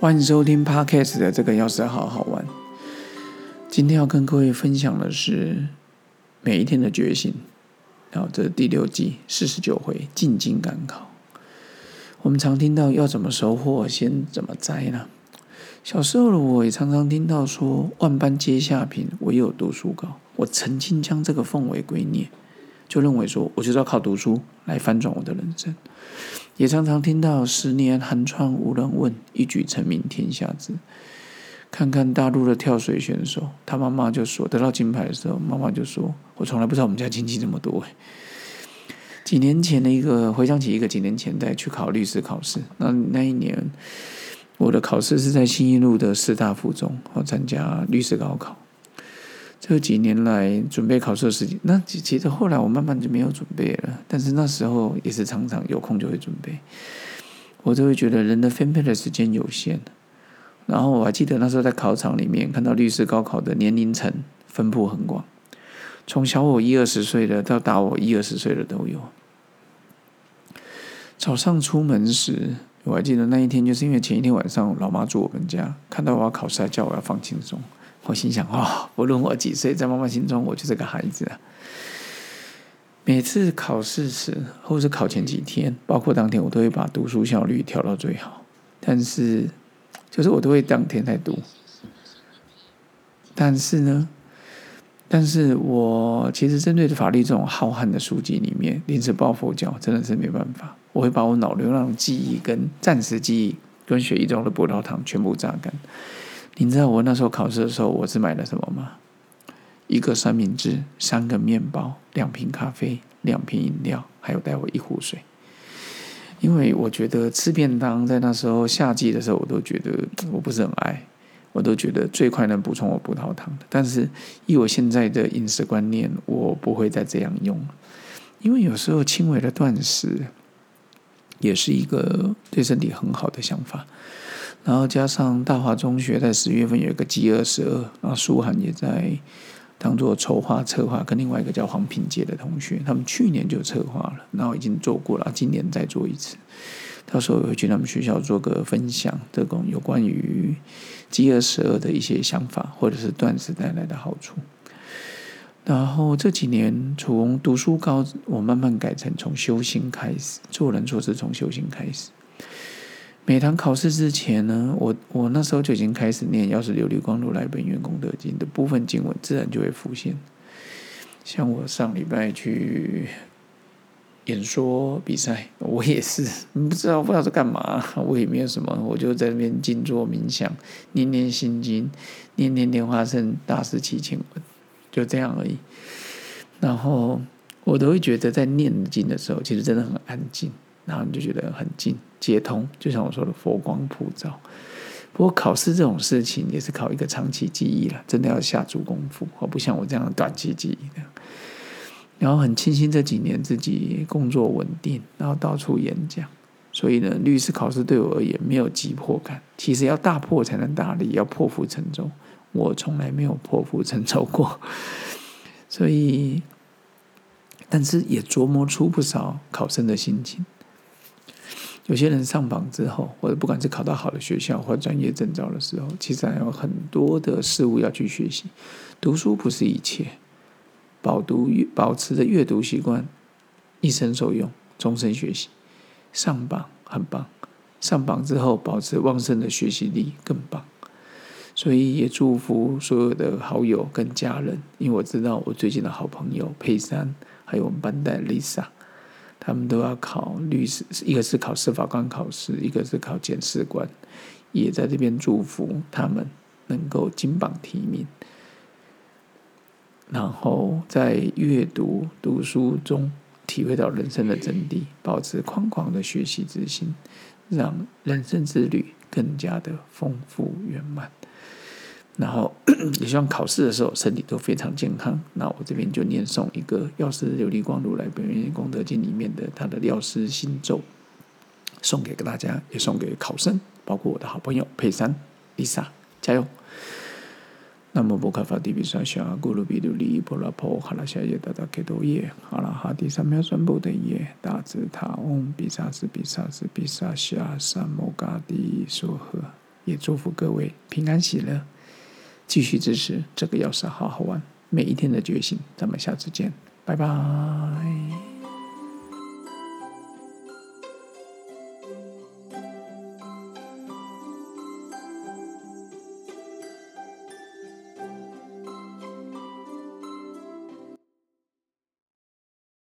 欢迎收听 Podcast 的这个钥匙好好玩。今天要跟各位分享的是每一天的觉醒。然后这是第六季四十九回进京赶考。我们常听到要怎么收获，先怎么栽呢？小时候的我也常常听到说“万般皆下品，唯有读书高”。我曾经将这个奉为圭臬，就认为说我就是要靠读书来翻转我的人生。也常常听到“十年寒窗无人问，一举成名天下知”。看看大陆的跳水选手，他妈妈就说得到金牌的时候，妈妈就说：“我从来不知道我们家亲戚这么多。”几年前的一个回想起一个几年前在去考律师考试，那那一年我的考试是在新一路的师大附中，我参加律师高考。这几年来准备考试的时间，那其其实后来我慢慢就没有准备了，但是那时候也是常常有空就会准备。我就会觉得人的分配的时间有限。然后我还记得那时候在考场里面看到律师高考的年龄层分布很广，从小我一二十岁的到大我一二十岁的都有。早上出门时，我还记得那一天，就是因为前一天晚上老妈住我们家，看到我要考试，还叫我要放轻松。我心想哦，不论我几岁，在妈妈心中我就是个孩子啊。每次考试时，或是考前几天，包括当天，我都会把读书效率调到最好，但是。就是我都会当天在读，但是呢，但是我其实针对法律这种浩瀚的书籍里面，临时抱佛脚真的是没办法。我会把我脑流量记忆跟暂时记忆跟血液中的葡萄糖全部榨干。你知道我那时候考试的时候，我是买了什么吗？一个三明治，三个面包，两瓶咖啡，两瓶饮料，还有带我一壶水。因为我觉得吃便当在那时候夏季的时候，我都觉得 我不是很爱，我都觉得最快能补充我葡萄糖的。但是以我现在的饮食观念，我不会再这样用了因为有时候轻微的断食也是一个对身体很好的想法。然后加上大华中学在十月份有一个饥饿十二，然后苏涵也在。当做筹划策划，跟另外一个叫黄品杰的同学，他们去年就策划了，然后已经做过了，今年再做一次。到时候会去他们学校做个分享，这种有关于饥饿十二的一些想法，或者是断食带来的好处。然后这几年从读书高，我慢慢改成从修心开始，做人做事从修心开始。每堂考试之前呢，我我那时候就已经开始念，要是琉璃光如来本愿功德经的部分经文，自然就会浮现。像我上礼拜去演说比赛，我也是不知道不知道是干嘛，我也没有什么，我就在那边静坐冥想，念念心经，念念莲花生大师祈请文，就这样而已。然后我都会觉得在念经的时候，其实真的很安静。然后你就觉得很近，接通，就像我说的佛光普照。不过考试这种事情也是考一个长期记忆了，真的要下足功夫，而不像我这样的短期记忆的。然后很庆幸这几年自己工作稳定，然后到处演讲，所以呢，律师考试对我而言没有急迫感。其实要大破才能大立，要破釜沉舟，我从来没有破釜沉舟过。所以，但是也琢磨出不少考生的心情。有些人上榜之后，或者不管是考到好的学校或专业证照的时候，其实还有很多的事物要去学习。读书不是一切，保读保持着阅读习惯，一生受用，终身学习。上榜很棒，上榜之后保持旺盛的学习力更棒。所以也祝福所有的好友跟家人，因为我知道我最近的好朋友佩珊，还有我们班代 Lisa。他们都要考律师，一个是考司法官考试，一个是考检事官，也在这边祝福他们能够金榜题名，然后在阅读读书中体会到人生的真谛，保持宽狂的学习之心，让人生之旅更加的丰富圆满。然后 也希望考试的时候身体都非常健康。那我这边就念诵一个药师琉璃光如来本愿功德经里面的他的药师心咒，送给大家，也送给考生，包括我的好朋友佩珊、Lisa，加油！那么波卡法蒂比萨夏咕噜比噜里波拉婆哈拉夏耶达达克多耶哈拉哈第三秒宣布的耶大智塔翁比萨斯比萨斯比萨夏萨摩嘎迪梭诃。也祝福各位平安喜乐，继续支持这个钥匙好好玩每一天的觉醒。咱们下次见，拜拜。